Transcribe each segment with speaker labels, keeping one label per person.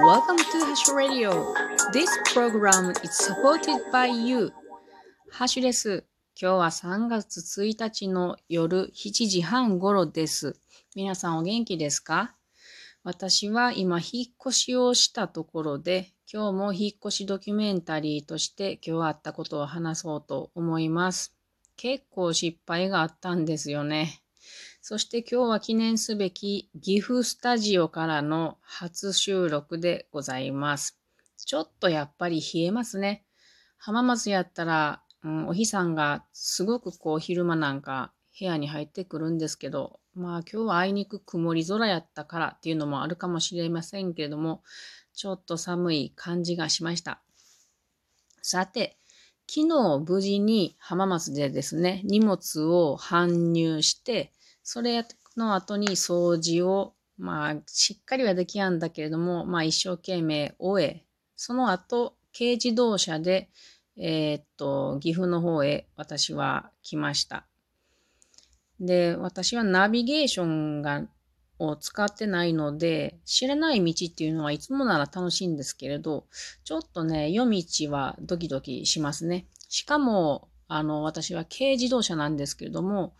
Speaker 1: Welcome to Hash Radio. This program is supported by you. ハッシュです。今日は3月1日の夜7時半頃です。皆さんお元気ですか？私は今引っ越しをしたところで、今日も引っ越しドキュメンタリーとして今日あったことを話そうと思います。結構失敗があったんですよね。そして今日は記念すべき岐阜スタジオからの初収録でございます。ちょっとやっぱり冷えますね。浜松やったら、うん、お日さんがすごくこう昼間なんか部屋に入ってくるんですけど、まあ今日はあいにく曇り空やったからっていうのもあるかもしれませんけれども、ちょっと寒い感じがしました。さて、昨日無事に浜松でですね、荷物を搬入して、それの後に掃除を、まあ、しっかりはできやんだけれども、まあ、一生懸命終え、その後、軽自動車で、えー、っと、岐阜の方へ私は来ました。で、私はナビゲーションが、を使ってないので、知らない道っていうのはいつもなら楽しいんですけれど、ちょっとね、夜道はドキドキしますね。しかも、あの、私は軽自動車なんですけれども、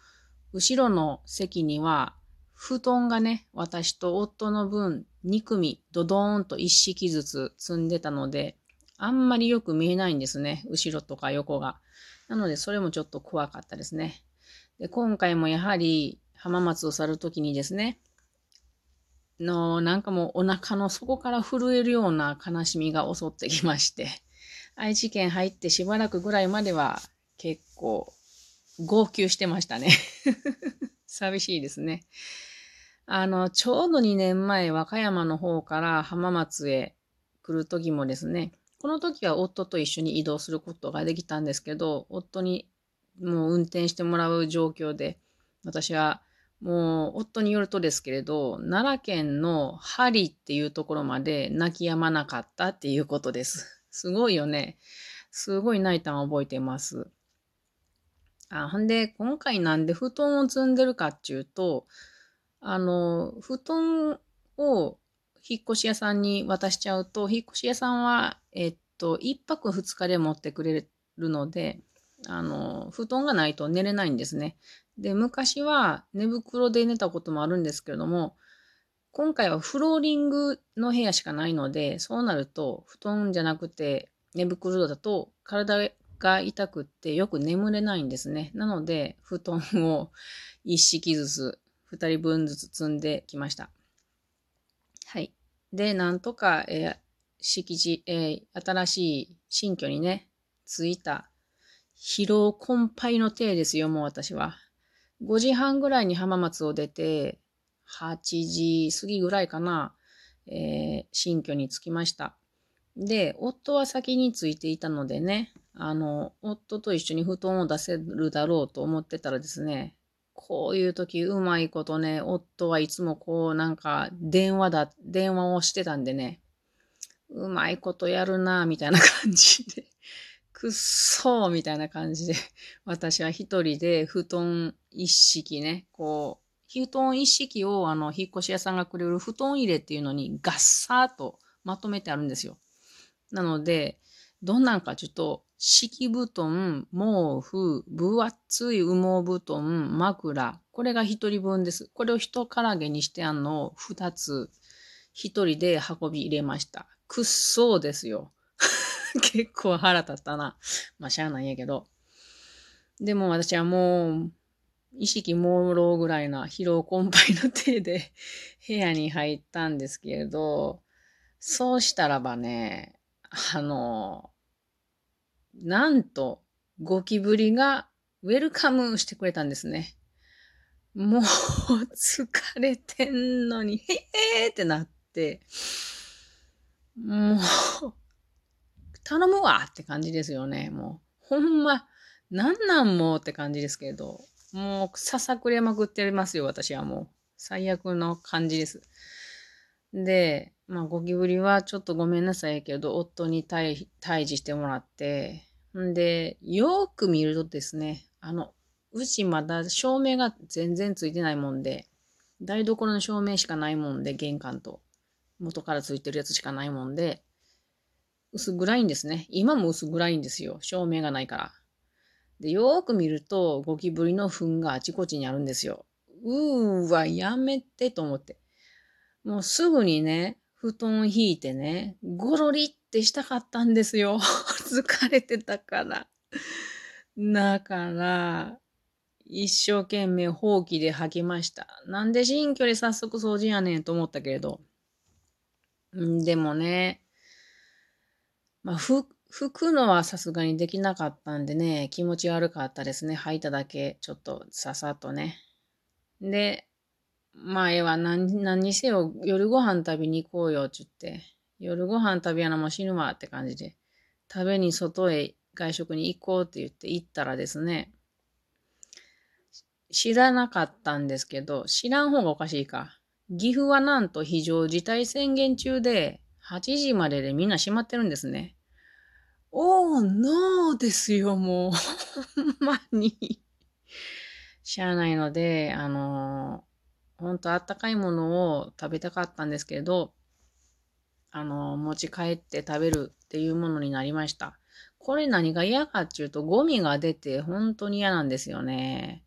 Speaker 1: 後ろの席には、布団がね、私と夫の分、2組、ドドーンと1式ずつ積んでたので、あんまりよく見えないんですね。後ろとか横が。なので、それもちょっと怖かったですね。で、今回もやはり、浜松を去るときにですね、の、なんかもうお腹の底から震えるような悲しみが襲ってきまして、愛知県入ってしばらくぐらいまでは結構号泣してましたね 寂しいですね。あの、ちょうど2年前、和歌山の方から浜松へ来る時もですね、この時は夫と一緒に移動することができたんですけど、夫にもう運転してもらう状況で、私はもう夫によるとですけれど、奈良県の針っていうところまで泣き止まなかったっていうことです。すごいよね。すごい泣いたのを覚えてます。あ、ほんで、今回なんで布団を積んでるかっていうと、あの、布団を引っ越し屋さんに渡しちゃうと、引っ越し屋さんは、えっと、一泊二日で持ってくれるので、あの、布団がないと寝れないんですね。で、昔は寝袋で寝たこともあるんですけれども、今回はフローリングの部屋しかないので、そうなると、布団じゃなくて寝袋だと体が痛くってよく眠れないんですね。なので、布団を一式ずつ、二人分ずつ積んできました。はい。で、なんとか、えー、敷地、えー、新しい新居にね、着いた疲労困憊の体ですよ、もう私は。5時半ぐらいに浜松を出て、8時過ぎぐらいかな、えー、新居に着きました。で、夫は先に着いていたのでね、あの、夫と一緒に布団を出せるだろうと思ってたらですね、こういう時うまいことね、夫はいつもこうなんか電話だ、電話をしてたんでね、うまいことやるなみたいな感じで、くっそーみたいな感じで、私は一人で布団一式ね、こう、布団一式をあの、引っ越し屋さんがくれる布団入れっていうのにガッサーとまとめてあるんですよ。なので、どんなんかちょっと敷布団、毛布、分厚い羽毛布団、枕。これが一人分です。これを一からげにしてあんの二つ、一人で運び入れました。くっそうですよ。結構腹立ったな。まあ、しゃあないんやけど。でも私はもう、意識朦朧ぐらいな疲労困憊の手で部屋に入ったんですけれど、そうしたらばね、あの、なんと、ゴキブリがウェルカムしてくれたんですね。もう疲れてんのに、へえーってなって、もう、頼むわって感じですよね。もう、ほんま、なんなんもうって感じですけど、もう、ささくれまくってますよ、私はもう。最悪の感じです。で、まあ、ゴキブリはちょっとごめんなさいけど、夫に退治してもらって、んで、よく見るとですね、あの、うちまだ照明が全然ついてないもんで、台所の照明しかないもんで、玄関と。元からついてるやつしかないもんで、薄暗いんですね。今も薄暗いんですよ。照明がないから。で、よーく見ると、ゴキブリの糞があちこちにあるんですよ。うーわ、やめてと思って。もうすぐにね、布団引いてね、ゴロリってしたかったんですよ。疲れてたから。だから、一生懸命放棄で吐きました。なんで新居で早速掃除やねんと思ったけれど。んでもね、まあ、ふ拭くのはさすがにできなかったんでね、気持ち悪かったですね。吐いただけ、ちょっとささっとね。で、まあ、ええわ、何、何にせよ、夜ご飯食べに行こうよ、ちゅって。夜ご飯食べやなもう死ぬわって感じで。食べに外へ外食に行こうって言って行ったらですね、知らなかったんですけど、知らん方がおかしいか。岐阜はなんと非常事態宣言中で、8時まででみんな閉まってるんですね。おー、ノーですよ、もう。ほんまに。しゃあないので、あの、ほんとあったかいものを食べたかったんですけど、あの、持ち帰って食べるっていうものになりました。これ何が嫌かっていうと、ゴミが出て本当に嫌なんですよね。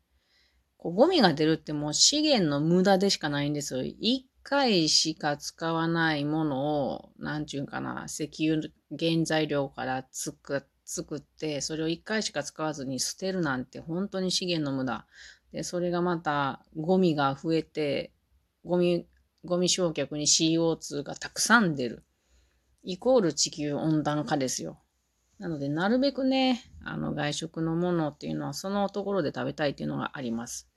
Speaker 1: こうゴミが出るってもう資源の無駄でしかないんですよ。一回しか使わないものを、なんちゅうかな、石油原材料から作っ作って、それを一回しか使わずに捨てるなんて本当に資源の無駄。で、それがまたゴミが増えて、ゴミ、ゴミ焼却に CO2 がたくさん出る。イコール地球温暖化ですよ。なので、なるべくね、あの、外食のものっていうのはそのところで食べたいっていうのがあります。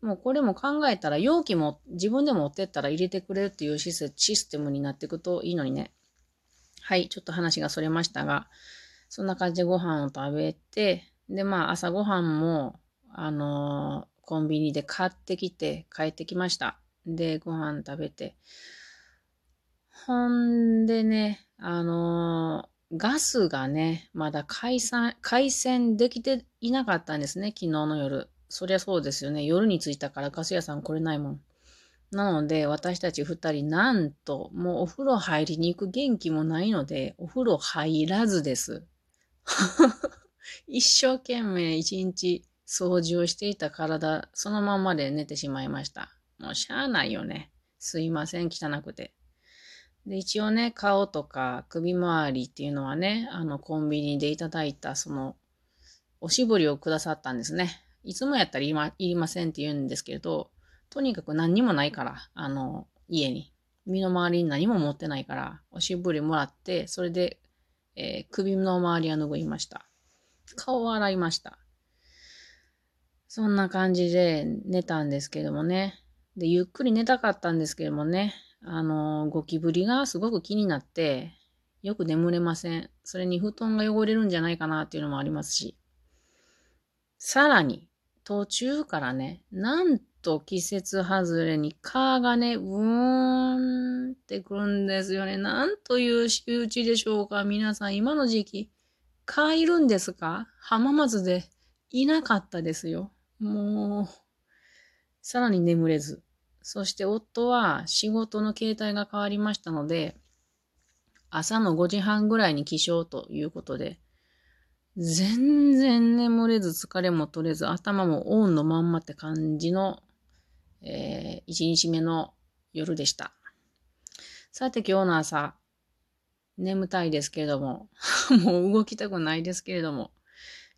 Speaker 1: もうこれも考えたら、容器も自分で持ってったら入れてくれるっていうシステムになっていくといいのにね。はい、ちょっと話がそれましたが、そんな感じでご飯を食べて、で、まあ朝ごはんも、あのー、コンビニで買ってきて帰ってきました。で、ご飯食べて。ほんでね、あのー、ガスがね、まだ解散、回線できていなかったんですね、昨日の夜。そりゃそうですよね。夜に着いたからガス屋さん来れないもん。なので、私たち二人、なんと、もうお風呂入りに行く元気もないので、お風呂入らずです。一生懸命一日掃除をしていた体、そのままで寝てしまいました。もうしゃあないよね。すいません、汚くて。で、一応ね、顔とか首周りっていうのはね、あの、コンビニでいただいた、その、おしぼりをくださったんですね。いつもやったらいまいりませんって言うんですけれど、とにかく何にもないから、あの、家に。身の回りに何も持ってないから、おしぼりもらって、それで、えー、首の周りは拭いました。顔を洗いました。そんな感じで寝たんですけどもね。で、ゆっくり寝たかったんですけどもね。あの、ゴキブリがすごく気になって、よく眠れません。それに布団が汚れるんじゃないかなっていうのもありますし。さらに、途中からね、なんと季節外れに蚊がね、うーんってくるんですよね。なんという仕打ちでしょうか。皆さん、今の時期、蚊いるんですか？浜松でいなかったですよ。もう、さらに眠れず。そして夫は仕事の形態が変わりましたので、朝の5時半ぐらいに起床ということで、全然眠れず疲れも取れず頭もオンのまんまって感じの、えー、一日目の夜でした。さて今日の朝、眠たいですけれども、もう動きたくないですけれども、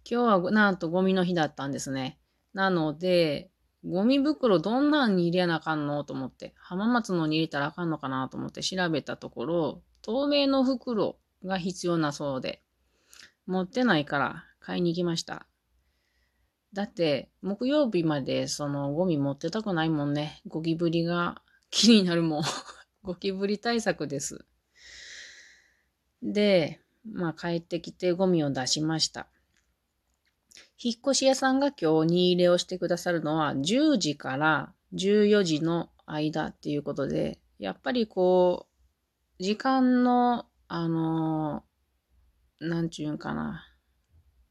Speaker 1: 今日はなんとゴミの日だったんですね。なので、ゴミ袋どんなんに入れなあかんのと思って、浜松のに入れたらあかんのかなと思って調べたところ、透明の袋が必要なそうで、持ってないから買いに行きました。だって、木曜日までそのゴミ持ってたくないもんね。ゴキブリが気になるもん。ゴキブリ対策です。で、まあ帰ってきてゴミを出しました。引っ越し屋さんが今日荷入れをしてくださるのは10時から14時の間っていうことで、やっぱりこう、時間の、あのなんちゅうんかな。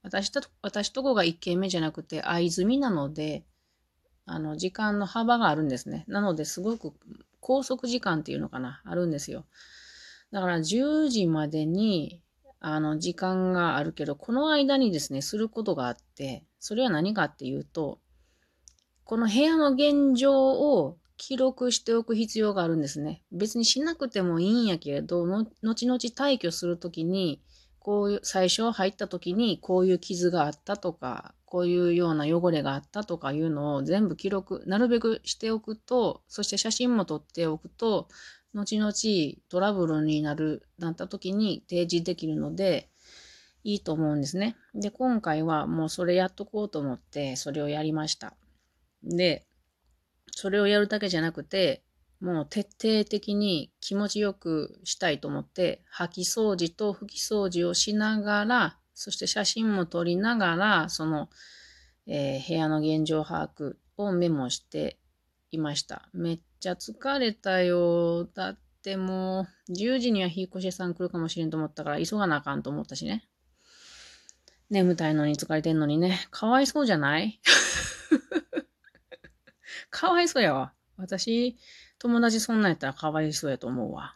Speaker 1: 私と、私とこが一軒目じゃなくて、相住なので、あの、時間の幅があるんですね。なので、すごく拘束時間っていうのかな、あるんですよ。だから10時までに、あの、時間があるけど、この間にですね、することがあって、それは何かっていうと、この部屋の現状を記録しておく必要があるんですね。別にしなくてもいいんやけれど、後々退去するときに、こういう、最初入った時にこういう傷があったとか、こういうような汚れがあったとかいうのを全部記録、なるべくしておくと、そして写真も撮っておくと、後々トラブルになる、なった時に提示できるので、いいと思うんですね。で、今回はもうそれやっとこうと思って、それをやりました。で、それをやるだけじゃなくて、もう徹底的に気持ちよくしたいと思って、掃き掃除と拭き掃除をしながら、そして写真も撮りながら、その、えー、部屋の現状把握をメモしていました。めっちゃ疲れたよ。だってもう、10時には引っ越し屋さん来るかもしれんと思ったから、急がなあかんと思ったしね。眠たいのに疲れてんのにね。かわいそうじゃない？かわいそうやわ。私、友達そんなんやったらかわいそうやと思うわ。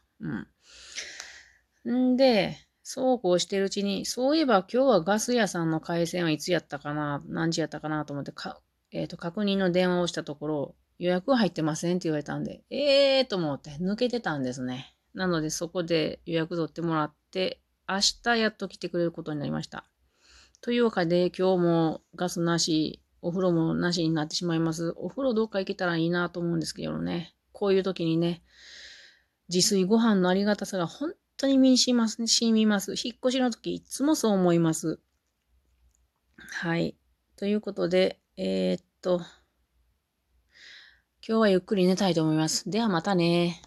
Speaker 1: うん。んで、そうこうしてるうちに、そういえば今日はガス屋さんの回線はいつやったかな、何時やったかな？と思ってか、えっ、ー、と、確認の電話をしたところ、予約は入ってませんって言われたんで、ええーと思って抜けてたんですね。なのでそこで予約取ってもらって、明日やっと来てくれることになりました。というわけで今日もガスなし、お風呂もなしになってしまいます。お風呂どっか行けたらいいなと思うんですけどね。こういう時にね、自炊ご飯のありがたさが本当に身にします、染みます。引っ越しの時いつもそう思います。はい。ということで、えー、っと、今日はゆっくり寝たいと思います。ではまたね。